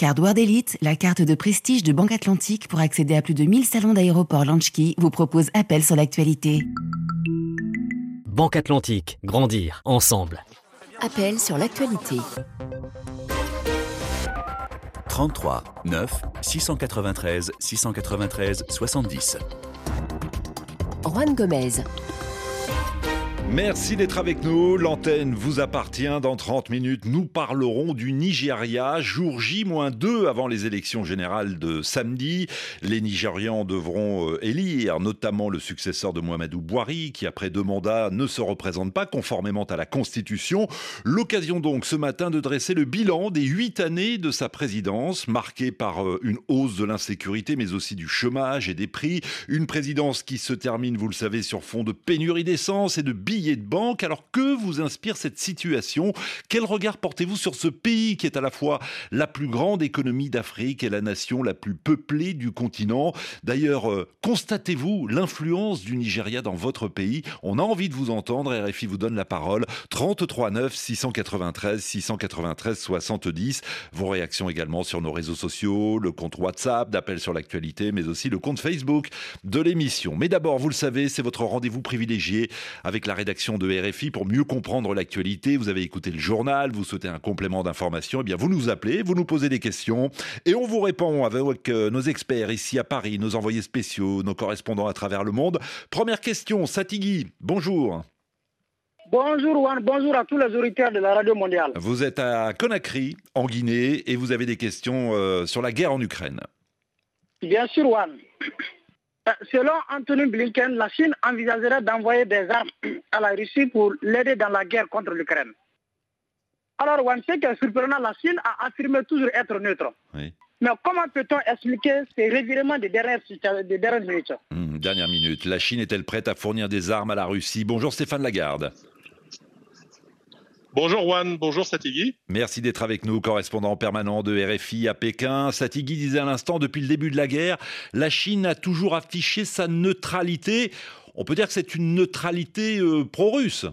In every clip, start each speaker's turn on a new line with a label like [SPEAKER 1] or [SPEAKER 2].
[SPEAKER 1] Mastercard World Elite, la carte de prestige de Banque Atlantique pour accéder à plus de 1000 salons d'aéroport Launchkey, vous propose Appel sur l'actualité.
[SPEAKER 2] Banque Atlantique, grandir ensemble.
[SPEAKER 1] Appel sur l'actualité.
[SPEAKER 3] 33 9 693 693 70.
[SPEAKER 1] Juan Gomez.
[SPEAKER 4] Merci d'être avec nous. L'antenne vous appartient. Dans 30 minutes, nous parlerons du Nigeria, jour J-2 avant les élections générales de samedi. Les Nigérians devront euh, élire notamment le successeur de Mohamedou Bouhari, qui après deux mandats ne se représente pas conformément à la Constitution. L'occasion donc ce matin de dresser le bilan des huit années de sa présidence, marquée par euh, une hausse de l'insécurité, mais aussi du chômage et des prix. Une présidence qui se termine, vous le savez, sur fond de pénurie d'essence et de billets de banque. Alors que vous inspire cette situation? Quel regard portez-vous sur ce pays qui est à la fois la plus grande économie d'Afrique et la nation la plus peuplée du continent? D'ailleurs, euh, constatez-vous l'influence du Nigeria dans votre pays? On a envie de vous entendre. RFI vous donne la parole. 33 9 693 693 70. Vos réactions également sur nos réseaux sociaux, le compte WhatsApp d'appel sur l'actualité, mais aussi le compte Facebook de l'émission. Mais d'abord, vous le savez, c'est votre rendez-vous privilégié avec la rédaction rédaction de RFI pour mieux comprendre l'actualité. Vous avez écouté le journal, vous souhaitez un complément d'information, eh bien vous nous appelez, vous nous posez des questions et on vous répond avec euh, nos experts ici à Paris, nos envoyés spéciaux, nos correspondants à travers le monde. Première question, Satigui, bonjour.
[SPEAKER 5] Bonjour Juan, bonjour à tous les auditeurs de la radio mondiale.
[SPEAKER 4] Vous êtes à Conakry, en Guinée, et vous avez des questions euh, sur la guerre en Ukraine.
[SPEAKER 5] Bien sûr Juan. Euh, selon Anthony Blinken, la Chine envisagerait d'envoyer des armes à la Russie pour l'aider dans la guerre contre l'Ukraine. Alors, on sait que surprenant, la Chine a affirmé toujours être neutre. Mais comment peut-on expliquer ces revirements des dernières, minutes?
[SPEAKER 4] Hmm, Dernière minute. La Chine est-elle prête à fournir des armes à la Russie? Bonjour Stéphane Lagarde.
[SPEAKER 6] Bonjour Juan, bonjour Satigui.
[SPEAKER 4] Merci d'être avec nous, correspondant permanent de RFI à Pékin. Satigui disait à l'instant, depuis le début de la guerre, la Chine a toujours affiché sa neutralité. On peut dire que c'est une neutralité euh, pro-russe.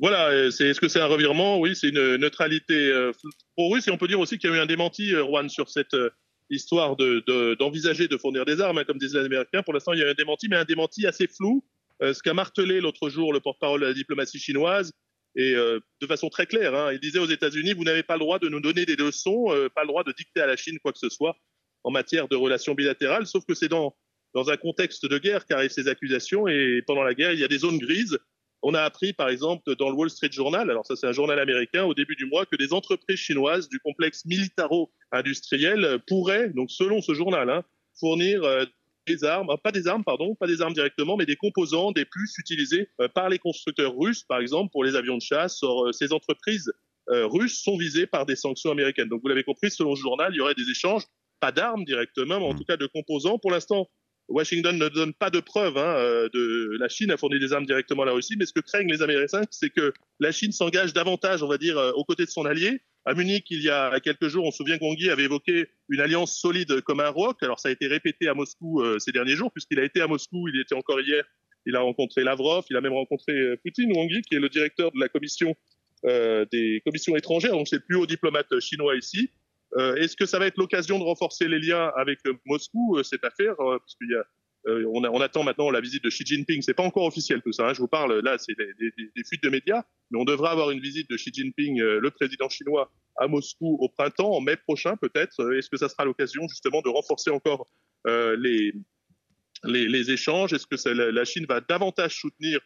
[SPEAKER 6] Voilà, euh, est-ce que c'est un revirement? Oui, c'est une neutralité euh, pro-russe. Et on peut dire aussi qu'il y a eu un démenti, Juan, sur cette histoire d'envisager de, fournir des armes, hein, comme disent les Américains. Pour l'instant, il y a eu un démenti, mais un démenti assez flou. Ce qu'a martelé l'autre jour le porte-parole de la diplomatie chinoise, et de façon très claire, hein, il disait aux États-Unis, vous n'avez pas le droit de nous donner des leçons, pas le droit de dicter à la Chine quoi que ce soit en matière de relations bilatérales, sauf que c'est dans, dans un contexte de guerre qu'arrivent ces accusations, et pendant la guerre, il y a des zones grises. On a appris, par exemple, dans le Wall Street Journal, alors ça c'est un journal américain, au début du mois, que des entreprises chinoises du complexe militaro-industriel pourraient, donc selon ce journal, hein, fournir des armes, pas des armes, pardon, pas des armes directement, mais des composants, des puces utilisés euh, par les constructeurs russes, par exemple, pour les avions de chasse. Euh, ces entreprises euh, russes sont visées par des sanctions américaines. Donc, vous l'avez compris, selon le journal, il y aurait des échanges, pas d'armes directement, mais en mm. tout cas de composants. Pour l'instant, Washington ne donne pas de preuves hein, de la Chine a fourni des armes directement à la Russie, mais ce que craignent les Américains, c'est que la Chine s'engage davantage, on va dire, aux côtés de son allié, à Munich, il y a quelques jours, on se souvient qu'Ongui avait évoqué une alliance solide comme un roc. Alors ça a été répété à Moscou euh, ces derniers jours, puisqu'il a été à Moscou, il était encore hier, il a rencontré Lavrov, il a même rencontré euh, Poutine, Wangui, qui est le directeur de la commission euh, des commissions étrangères, donc c'est le plus haut diplomate chinois ici. Est-ce que ça va être l'occasion de renforcer les liens avec Moscou, cette affaire Parce qu'il y a euh, on, attend maintenant la visite de Xi Jinping. C'est pas encore officiel tout ça. Hein. Je vous parle là, c'est des, fuites de médias, mais on devrait avoir une visite de Xi Jinping, euh, le président chinois, à Moscou au printemps, en mai prochain peut-être. Euh, est-ce que ça sera l'occasion justement de renforcer encore les, les, échanges? Est-ce que la Chine va davantage soutenir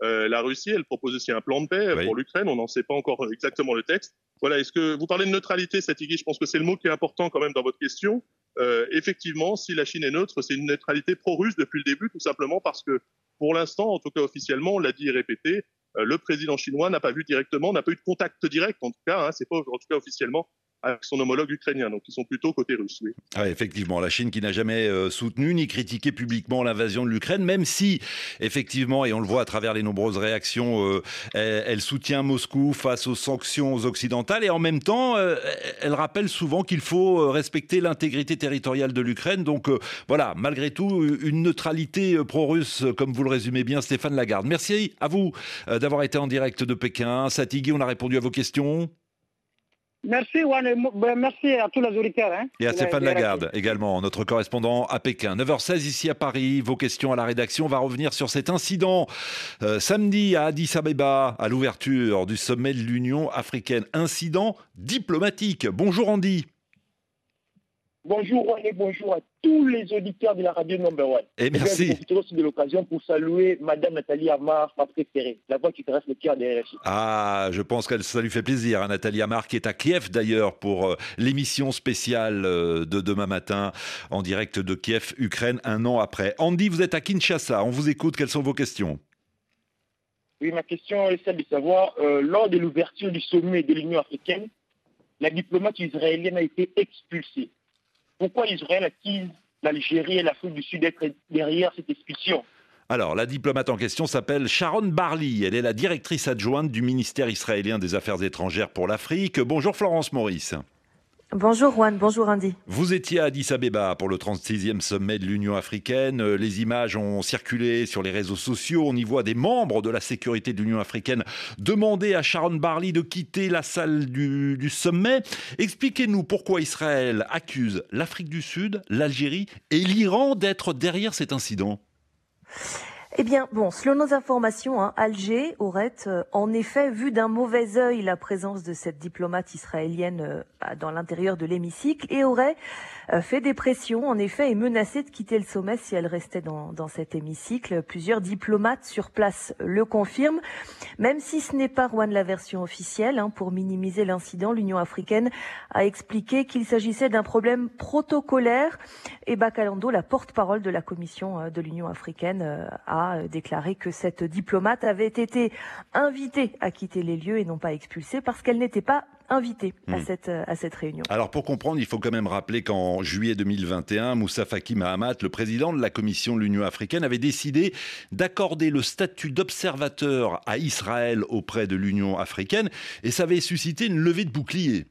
[SPEAKER 6] la Russie? Elle propose aussi un plan de paix pour l'Ukraine. On n'en sait pas encore exactement le texte. Voilà. Est-ce que vous parlez de neutralité, Satigui Je pense que c'est le mot qui est important quand même dans votre question. Euh, effectivement, si la Chine est neutre, c'est une neutralité pro-russe depuis le début, tout simplement parce que, pour l'instant, en tout cas officiellement, on l'a dit et répété, euh, le président chinois n'a pas vu directement, n'a pas eu de contact direct, en tout cas, hein, c'est pas en tout cas officiellement avec son homologue ukrainien. Donc ils sont plutôt côté russe.
[SPEAKER 4] Ah, effectivement, la Chine qui n'a jamais euh, soutenu ni critiqué publiquement l'invasion de l'Ukraine, même si, effectivement, et on le voit à travers les nombreuses réactions, euh, elle, soutient Moscou face aux sanctions occidentales et en même temps, euh, elle rappelle souvent qu'il faut respecter l'intégrité territoriale de l'Ukraine. Donc voilà, malgré tout, une neutralité pro-russe, comme vous le résumez bien, Stéphane Lagarde. Merci à vous d'avoir été en direct de Pékin. Satigui, on a répondu à vos questions.
[SPEAKER 5] Merci, ben, merci à tous les auditeurs. Hein,
[SPEAKER 4] et à Stéphane Lagarde également, notre correspondant à Pékin. 9h16 ici à Paris. Vos questions à la rédaction. On va revenir sur cet incident euh, samedi à Addis Abeba, à l'ouverture du sommet de l'Union africaine. Incident diplomatique. Bonjour Andy.
[SPEAKER 7] Bonjour et bonjour à tous les auditeurs de la radio Number One.
[SPEAKER 4] Et merci.
[SPEAKER 7] Je profiter aussi de l'occasion pour saluer Madame Nathalie Amar, ma préférée, la voix qui caresse le cœur des RFI.
[SPEAKER 4] Ah, je pense que ça lui fait plaisir, hein, Nathalie Amar, qui est à Kiev d'ailleurs pour euh, l'émission spéciale euh, de demain matin en direct de Kiev, Ukraine, un an après. Andy, vous êtes à Kinshasa, on vous écoute, quelles sont vos questions?
[SPEAKER 7] Oui, ma question est celle de savoir, euh, lors de l'ouverture du sommet de l'Union africaine, la diplomate israélienne a été expulsée. Pourquoi Israël accuse l'Algérie et l'Afrique du Sud d'être derrière cette expulsion?
[SPEAKER 4] Alors, la diplomate en question s'appelle Sharon Barley. Elle est la directrice adjointe du ministère israélien des Affaires étrangères pour l'Afrique. Bonjour Florence Maurice.
[SPEAKER 8] Bonjour Juan, bonjour Andy.
[SPEAKER 4] Vous étiez à Addis Abeba pour le 36e sommet de l'Union africaine. Euh, les images ont circulé sur les réseaux sociaux. On y voit des membres de la sécurité de l'Union africaine demander à Sharon Barley de quitter la salle du, du sommet. Expliquez-nous pourquoi Israël accuse l'Afrique du Sud, l'Algérie et l'Iran d'être derrière cet incident.
[SPEAKER 8] Eh bien, bon, selon nos informations, hein, Alger aurait euh, en effet vu d'un mauvais œil la présence de cette diplomate israélienne euh, dans l'intérieur de l'hémicycle et aurait fait des pressions, en effet, et menacé de quitter le sommet si elle restait dans, dans cet hémicycle. Plusieurs diplomates sur place le confirment, même si ce n'est pas Rouen la version officielle. Hein, pour minimiser l'incident, l'Union africaine a expliqué qu'il s'agissait d'un problème protocolaire. Et la porte-parole de la Commission de l'Union africaine, a euh, déclaré que cette diplomate avait été invitée à quitter les lieux et non pas expulsée parce qu'elle n'était pas invitée à, hmm. cette, euh, à cette réunion.
[SPEAKER 4] Alors pour comprendre, il faut quand même rappeler qu'en juillet 2021, Moussa Faki Mahamat, le président de la Commission de l'Union africaine, avait décidé d'accorder le statut d'observateur à Israël auprès de l'Union africaine et ça avait suscité une levée de boucliers.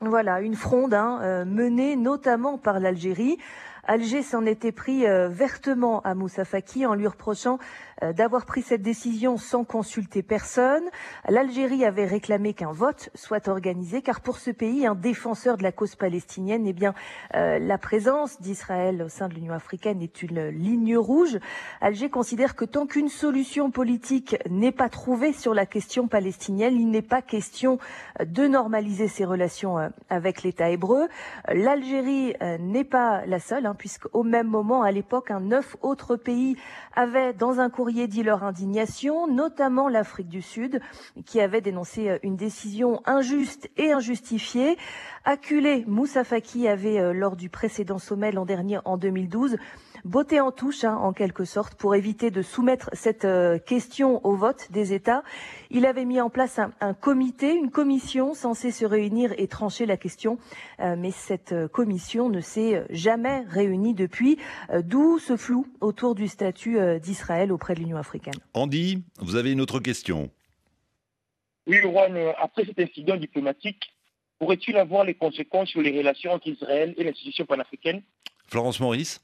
[SPEAKER 8] Voilà, une fronde hein, euh, menée notamment par l'Algérie Alger s'en était pris euh, vertement à Moussa Faki en lui reprochant euh, d'avoir pris cette décision sans consulter personne. L'Algérie avait réclamé qu'un vote soit organisé car pour ce pays, un défenseur de la cause palestinienne, eh bien, euh, la présence d'Israël au sein de l'Union africaine est une ligne rouge. Alger considère que tant qu'une solution politique n'est pas trouvée sur la question palestinienne, il n'est pas question de normaliser ses relations avec l'État hébreu. L'Algérie n'est pas la seule. Hein, puisqu'au même moment, à l'époque, neuf autres pays avaient dans un courrier dit leur indignation, notamment l'Afrique du Sud, qui avait dénoncé euh, une décision injuste et injustifiée. Acculé, Moussa Faki avait, euh, lors du précédent sommet l'an dernier, en 2012, beauté en touche, hein, en quelque sorte, pour éviter de soumettre cette euh, question au vote des États. Il avait mis en place un, comité, une commission censée se réunir et trancher la question, mais cette commission ne s'est jamais réunie depuis, d'où ce flou autour du statut d'Israël auprès de l'Union africaine.
[SPEAKER 4] Andy, vous avez une autre question?
[SPEAKER 7] Oui, Juan, après cet incident diplomatique, pourrait-il avoir les conséquences sur les relations entre Israël et l'institution panafricaine?
[SPEAKER 4] Florence Maurice?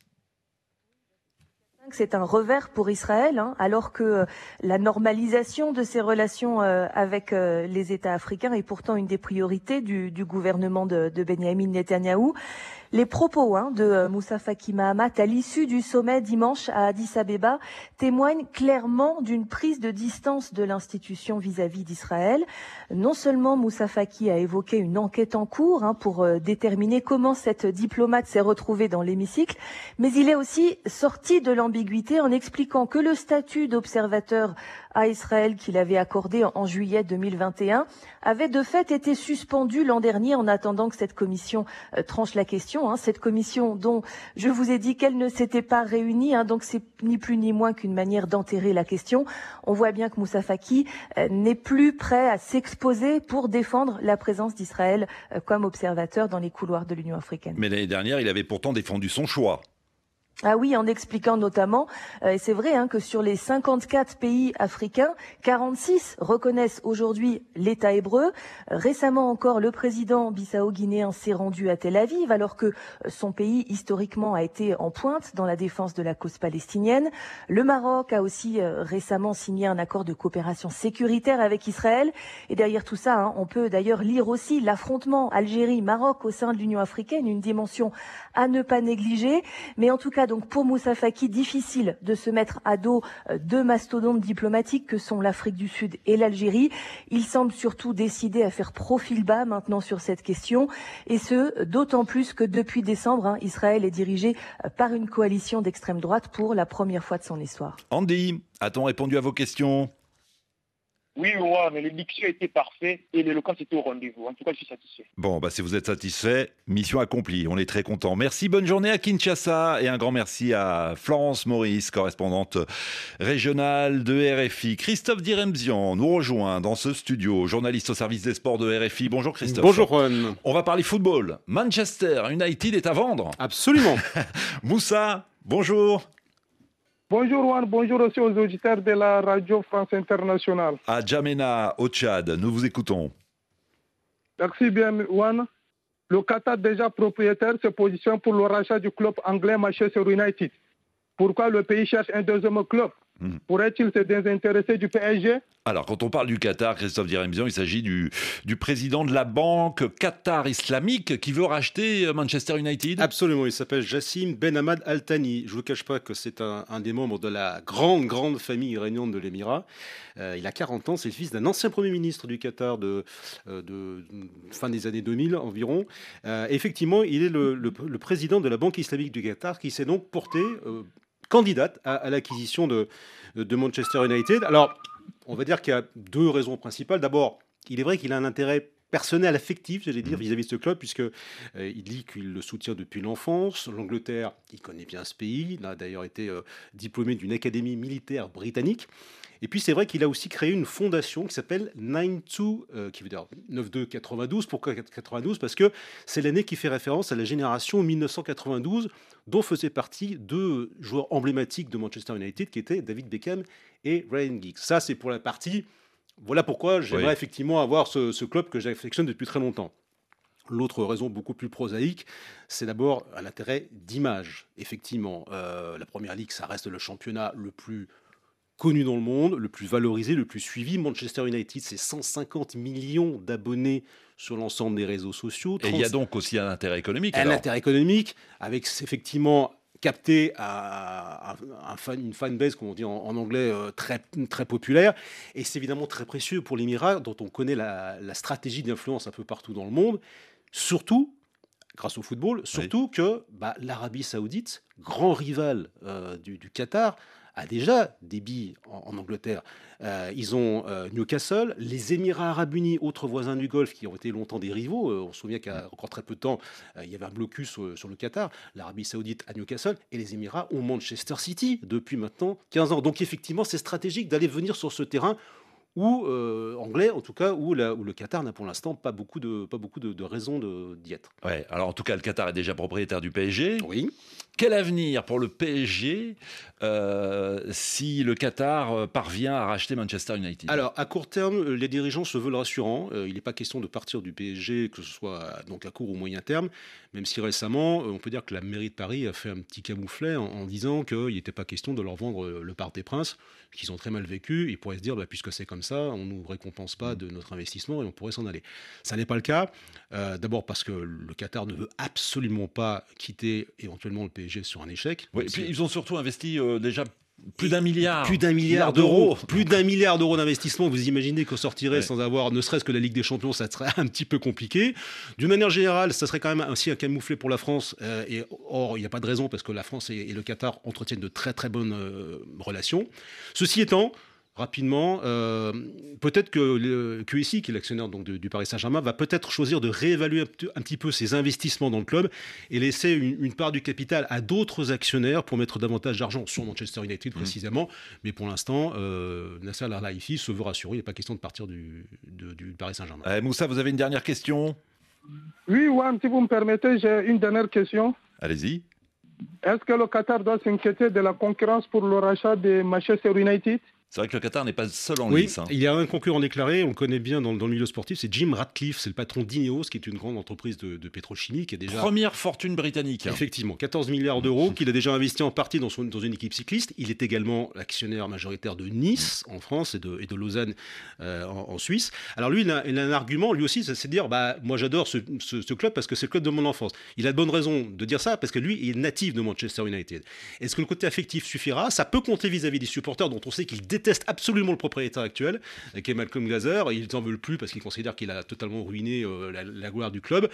[SPEAKER 8] C'est un revers pour Israël, hein, alors que euh, la normalisation de ses relations euh, avec euh, les États africains est pourtant une des priorités du, gouvernement de, de Benjamin Netanyahou. Les propos hein, de euh, Moussa Faki Mahamat à l'issue du sommet dimanche à Addis Abeba témoignent clairement d'une prise de distance de l'institution vis-à-vis d'Israël. Non seulement Moussa Faki a évoqué une enquête en cours hein, pour euh, déterminer comment cette diplomate s'est retrouvée dans l'hémicycle, mais il est aussi sorti de l'ambiguïté en expliquant que le statut d'observateur à Israël qu'il avait accordé en juillet 2021 avait de fait été suspendu l'an dernier en attendant que cette commission euh, tranche la question. Hein. cette commission dont je vous ai dit qu'elle ne s'était pas réunie, hein, donc c'est ni plus ni moins qu'une manière d'enterrer la question. On voit bien que Moussa Faki euh, n'est plus prêt à s'exposer pour défendre la présence d'Israël euh, comme observateur dans les couloirs de l'Union africaine.
[SPEAKER 4] Mais l'année dernière, il avait pourtant défendu son choix.
[SPEAKER 8] Ah oui, en expliquant notamment, euh, et c'est vrai hein, que sur les 54 pays africains, 46 reconnaissent aujourd'hui l'État hébreu. Euh, récemment encore, le président bissau-guinéen s'est rendu à Tel Aviv, alors que euh, son pays historiquement a été en pointe dans la défense de la cause palestinienne. Le Maroc a aussi récemment signé un accord de coopération sécuritaire avec Israël. Et derrière tout ça, hein, on peut d'ailleurs lire aussi l'affrontement Algérie-Maroc au sein de l'Union africaine, une dimension à ne pas négliger. Mais en tout cas, donc pour Moussa Faki, difficile de se mettre à dos euh, deux mastodontes diplomatiques que sont l'Afrique du Sud et l'Algérie. Il semble surtout décidé à faire profil bas maintenant sur cette question, et ce d'autant plus que depuis décembre, hein, Israël est dirigé euh, par une coalition d'extrême droite pour la première fois de son histoire.
[SPEAKER 4] Andy, a-t-on répondu à vos questions?
[SPEAKER 7] Oui, mais l'édiction était parfaite et l'éloquence était au rendez-vous. En tout cas, je suis satisfait.
[SPEAKER 4] Bon, bah, si vous êtes satisfait, mission accomplie. On est très content. Merci, bonne journée à Kinshasa et un grand merci à Florence Maurice, correspondante régionale de RFI. Christophe Diremzian nous rejoint dans ce studio, journaliste au service des sports de RFI. Bonjour Christophe.
[SPEAKER 9] Bonjour Juan.
[SPEAKER 4] On va parler football. Manchester United est à vendre.
[SPEAKER 9] Absolument.
[SPEAKER 4] Moussa, bonjour.
[SPEAKER 10] Bonjour Juan, bonjour aussi aux auditeurs de la radio France Internationale.
[SPEAKER 4] À Djamena, au Tchad, nous vous écoutons.
[SPEAKER 10] Merci bien Juan. Le Qatar déjà propriétaire se positionne pour le rachat du club anglais Manchester United. Pourquoi le pays cherche un deuxième club? Hmm. Pourrait-il se désintéresser du PSG
[SPEAKER 4] Alors, quand on parle du Qatar, Christophe Diremzian, il s'agit du, du président de la banque Qatar islamique qui veut racheter euh, Manchester United
[SPEAKER 9] Absolument, il s'appelle Jassim Ben Ahmad Al Thani. Je ne vous cache pas que c'est un, des membres de la grande, grande famille iranienne de l'Émirat. Euh, il a 40 ans, c'est le fils d'un ancien Premier ministre du Qatar de, euh, de fin des années 2000 environ. effectivement, il est le, le, président de la Banque islamique du Qatar qui s'est donc porté candidate à, l'acquisition de, de Manchester United. Alors, on va dire qu'il y a deux raisons principales. D'abord, il est vrai qu'il a un intérêt personnel, affectif, j'allais dire, mhm. vis-à-vis de ce club, puisque euh, il dit qu'il le soutient depuis l'enfance. L'Angleterre, il connaît bien ce pays. Il a d'ailleurs été euh, diplômé d'une académie militaire britannique. Et puis c'est vrai qu'il a aussi créé une fondation qui s'appelle 92, euh, qui veut dire 9292. Pourquoi 92 Parce que c'est l'année qui fait référence à la génération 1992 dont faisaient partie deux joueurs emblématiques de Manchester United qui étaient David Beckham et Ryan Giggs. Ça c'est pour la partie. Voilà pourquoi j'aimerais effectivement avoir ce, club que j'affectionne depuis très longtemps. L'autre raison beaucoup plus prosaïque, c'est d'abord un intérêt d'image. Effectivement, euh, la Première Ligue, ça reste le championnat le plus connu dans le monde, le plus valorisé, le plus suivi. Manchester United, c'est 150 millions d'abonnés sur l'ensemble des réseaux sociaux.
[SPEAKER 4] Et il y a donc aussi un intérêt économique.
[SPEAKER 9] Un intérêt économique, avec effectivement capté à, un fan, une fanbase, comme on dit en, anglais, euh, très, très populaire. Et c'est évidemment très précieux pour l'Émirat, dont on connaît la, stratégie d'influence un peu partout dans le monde. Surtout, grâce au football, surtout que bah, l'Arabie saoudite, grand rival euh, du, du Qatar, a déjà des billes en, Angleterre. Euh, ils ont euh, Newcastle, les Émirats arabes unis, autres voisins du Golfe qui ont été longtemps des rivaux. Euh, on se souvient qu'il y a encore très peu de temps, il y avait un blocus sur le Qatar, l'Arabie saoudite à Newcastle, et les Émirats ont Manchester City depuis maintenant 15 ans. Donc effectivement, c'est stratégique d'aller venir sur ce terrain ou euh, anglais, en tout cas, où, où le Qatar n'a pour l'instant pas beaucoup de, pas beaucoup de, raisons d'y être.
[SPEAKER 4] Ouais, alors en tout cas, le Qatar est déjà propriétaire du PSG.
[SPEAKER 9] Oui.
[SPEAKER 4] Quel avenir pour le PSG euh, si le Qatar euh, parvient à racheter Manchester United?
[SPEAKER 9] Alors, à court terme, les dirigeants se veulent rassurants. il n'est pas question de partir du PSG, que ce soit donc à court ou moyen terme, même si récemment, on peut dire que la mairie de Paris a fait un petit camouflet en, disant qu'il n'était pas question de leur vendre le Parc des Princes, qu'ils ont très mal vécu. Ils pourraient se dire, bah, puisque c'est comme ça, on ne nous récompense pas de notre investissement et on pourrait s'en aller. Ça n'est pas le cas. Euh, d'abord parce que le Qatar ne veut absolument pas quitter éventuellement le PSG sur un échec.
[SPEAKER 4] Oui, et puis ils ont surtout investi euh, déjà plus d'un milliard.
[SPEAKER 9] Plus d'un milliard d'euros. Plus d'un milliard d'euros d'investissement. Vous imaginez qu'on sortirait sans avoir ne serait-ce que la Ligue des Champions, ça serait un petit peu compliqué. D'une manière générale, ça serait quand même aussi un camouflet pour la France. Euh, et or, il n'y a pas de raison parce que la France et, le Qatar entretiennent de très très bonnes relations. Ceci étant, rapidement. Euh, peut-être que le QSI, qui est l'actionnaire donc du Paris Saint-Germain, va peut-être choisir de réévaluer un, petit peu ses investissements dans le club et laisser une, part du capital à d'autres actionnaires pour mettre davantage d'argent sur Manchester United mmh. précisément. Mais pour l'instant, euh, Nasser Al-Khelaifi se veut rassurer. Il n'est pas question de partir du, du Paris Saint-Germain.
[SPEAKER 4] Euh, Moussa, vous avez une dernière question?
[SPEAKER 10] Oui, Juan, si vous me permettez, j'ai une dernière question.
[SPEAKER 4] Allez-y.
[SPEAKER 10] Est-ce que le Qatar doit s'inquiéter de la concurrence pour le rachat de Manchester United?
[SPEAKER 4] C'est vrai que le Qatar n'est pas seul en
[SPEAKER 9] oui,
[SPEAKER 4] lice. Hein.
[SPEAKER 9] Il y a un concurrent déclaré, on le connaît bien dans, le milieu sportif, c'est Jim Ratcliffe, c'est le patron d'Ineos, qui est une grande entreprise de, pétrochimie. Qui est déjà...
[SPEAKER 4] Première fortune britannique.
[SPEAKER 9] Effectivement, 14 milliards d'euros, qu'il a déjà investi en partie dans, son, dans, une équipe cycliste. Il est également l'actionnaire majoritaire de Nice en France et de, et de Lausanne euh, en, Suisse. Alors lui, il a, il a, un argument, lui aussi, c'est de dire, bah, moi j'adore ce, ce, club parce que c'est le club de mon enfance. Il a de bonnes raisons de dire ça parce que lui, il est natif de Manchester United. Est-ce que le côté affectif suffira? Ça peut compter vis-à-vis des supporters dont on sait qu'ils détestent absolument le propriétaire actuel, qui est Malcolm Glazer. Ils n'en veulent plus parce qu'ils considèrent qu'il a totalement ruiné euh, la, gloire du club.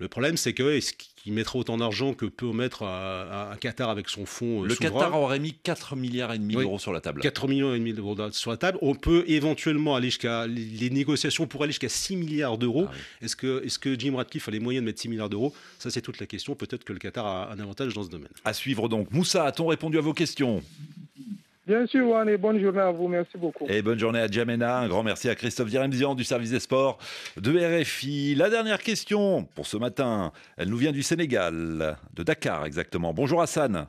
[SPEAKER 9] Le problème, c'est que est-ce qu'il mettra autant d'argent que peut mettre un Qatar avec son fonds
[SPEAKER 4] euh, Le Qatar aurait mis 4 milliards et demi d'euros sur la table.
[SPEAKER 9] 4 millions et demi d'euros sur la table. On peut éventuellement aller jusqu'à les négociations pourraient aller jusqu'à 6 milliards d'euros. Ah est-ce que est-ce que Jim Ratcliffe a les moyens de mettre 6 milliards d'euros? Ça, c'est toute la question. Peut-être que le Qatar a un avantage dans ce domaine.
[SPEAKER 4] À suivre donc. Moussa, a-t-on répondu à vos questions?
[SPEAKER 10] Bien sûr, Juan, et bonne journée à vous. Merci beaucoup.
[SPEAKER 4] Et bonne journée à Djamena. Un grand merci à Christophe Diremzian du service des sports de RFI. La dernière question pour ce matin, elle nous vient du Sénégal, de Dakar exactement. Bonjour Hassan.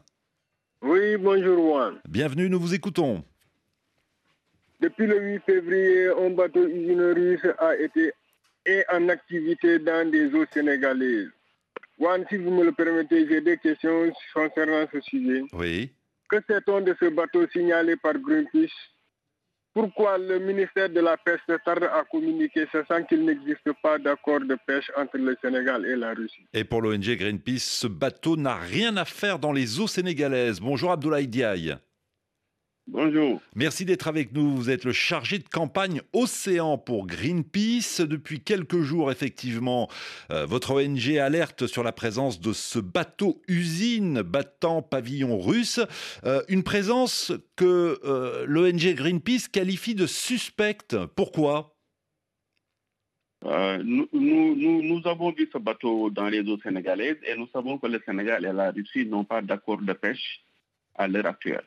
[SPEAKER 11] Oui, bonjour Juan.
[SPEAKER 4] Bienvenue, nous vous écoutons.
[SPEAKER 11] Depuis le 8 février, un bateau usine russe a été et en activité dans des eaux sénégalaises. Juan, si vous me le permettez, j'ai des questions concernant ce sujet.
[SPEAKER 4] Oui.
[SPEAKER 11] Que sait-on de ce bateau signalé par Greenpeace? Pourquoi le ministère de la Pêche tarde à communiquer, sachant qu'il n'existe pas d'accord de pêche entre le Sénégal et la Russie?
[SPEAKER 4] Et pour l'ONG Greenpeace, ce bateau n'a rien à faire dans les eaux sénégalaises. Bonjour Abdoulaye Diaye.
[SPEAKER 11] Bonjour.
[SPEAKER 4] Merci d'être avec nous. Vous êtes le chargé de campagne Océan pour Greenpeace. Depuis quelques jours, effectivement, euh, votre ONG alerte sur la présence de ce bateau usine battant pavillon russe. Euh, une présence que euh, l'ONG Greenpeace qualifie de suspecte. Pourquoi?
[SPEAKER 11] Nous, nous, nous, avons vu ce bateau dans les eaux sénégalaises et nous savons que le Sénégal et la Russie n'ont pas d'accord de pêche à l'heure actuelle.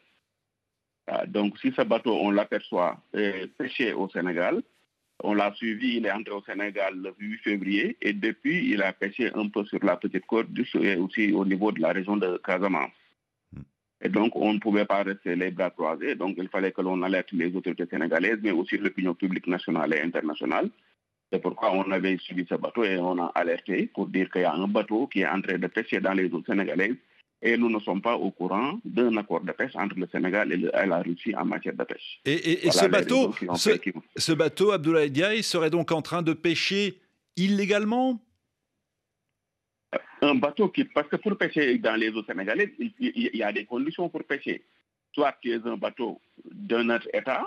[SPEAKER 11] Ah, donc, si ce bateau, on l'aperçoit pêcher au Sénégal, on l'a suivi, il est entré au Sénégal le 8 février et depuis, il a pêché un peu sur la petite côte et aussi au niveau de la région de Casamance. Hmm. Et donc, on ne pouvait pas rester les bras croisés. Donc, il fallait que l'on alerte les autorités sénégalaises, mais aussi l'opinion publique nationale et internationale. C'est pourquoi on avait suivi ce bateau et on a alerté pour dire qu'il y a un bateau qui est en train de pêcher dans les eaux sénégalaises et nous ne sommes pas au courant d'un accord de pêche entre le Sénégal et, la Russie en matière de pêche.
[SPEAKER 4] Et, ce bateau, ce, bateau, Abdoulaye Diaye, serait donc en train de pêcher illégalement?
[SPEAKER 11] Un bateau qui, parce que pour pêcher dans les eaux sénégalaises, il, y a des conditions pour pêcher. Soit tu es un bateau d'un autre État,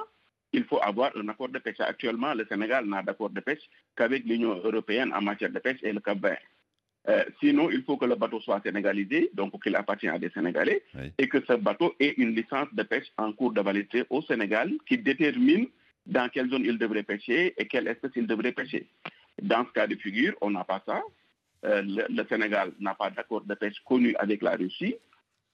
[SPEAKER 11] il faut avoir un accord de pêche. Actuellement, le Sénégal n'a d'accord de pêche qu'avec l'Union européenne en matière de pêche et le Cap Vert. Euh, sinon, il faut que le bateau soit sénégalisé, donc qu'il appartient à des Sénégalais, et que ce bateau ait une licence de pêche en cours de validité au Sénégal qui détermine dans quelle zone il devrait pêcher et quelle espèce il devrait pêcher. Dans ce cas de figure, on n'a pas ça. Euh, le, Sénégal n'a pas d'accord de pêche connu avec la Russie.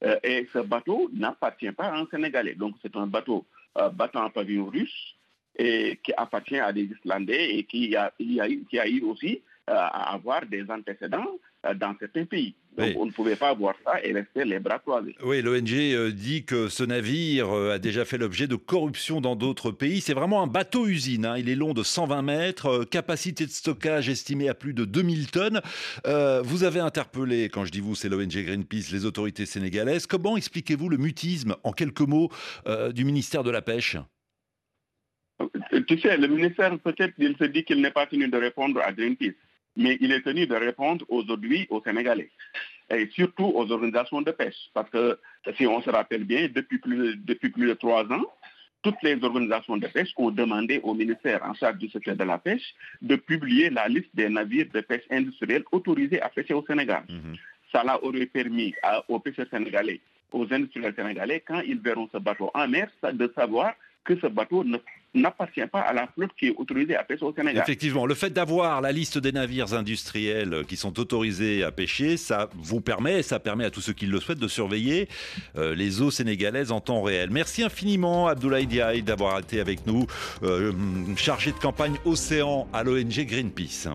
[SPEAKER 11] Euh, et ce bateau n'appartient pas à un Sénégalais. Donc c'est un bateau battant en pavillon russe et qui appartient à des Islandais et qui a, qui a eu aussi à avoir des antécédents euh, dans certains pays. Donc on ne pouvait pas avoir ça et rester les bras croisés.
[SPEAKER 4] Oui, l'ONG euh, dit que ce navire euh, a déjà fait l'objet de corruption dans d'autres pays. C'est vraiment un bateau-usine. Hein. Il est long de 120 mètres, capacité de stockage estimée à plus de 2000 tonnes. vous avez interpellé, quand je dis vous, c'est l'ONG Greenpeace, les autorités sénégalaises. Comment expliquez-vous le mutisme, en quelques mots, du ministère de la Pêche?
[SPEAKER 11] Tu sais, le ministère, peut-être, il se dit qu'il n'est pas tenu de répondre à Greenpeace mais il est tenu de répondre aujourd'hui aux Sénégalais et surtout aux organisations de pêche. Parce que si on se rappelle bien, depuis plus, depuis plus de trois ans, toutes les organisations de pêche ont demandé au ministère en charge du secteur de la pêche de publier la liste des navires de pêche industriels autorisés à pêcher au Sénégal. Mhm. Cela aurait permis aux pêcheurs sénégalais, aux industriels sénégalais, quand ils verront ce bateau en mer, de savoir que ce bateau n'appartient pas à la flotte qui est autorisée à pêcher au Sénégal.
[SPEAKER 4] Effectivement, le fait d'avoir la liste des navires industriels qui sont autorisés à pêcher, ça vous permet, ça permet à tous ceux qui le souhaitent de surveiller euh, les eaux sénégalaises en temps réel. Merci infiniment Abdoulaye Diaye d'avoir été avec nous, euh, chargé de campagne Océan à l'ONG Greenpeace.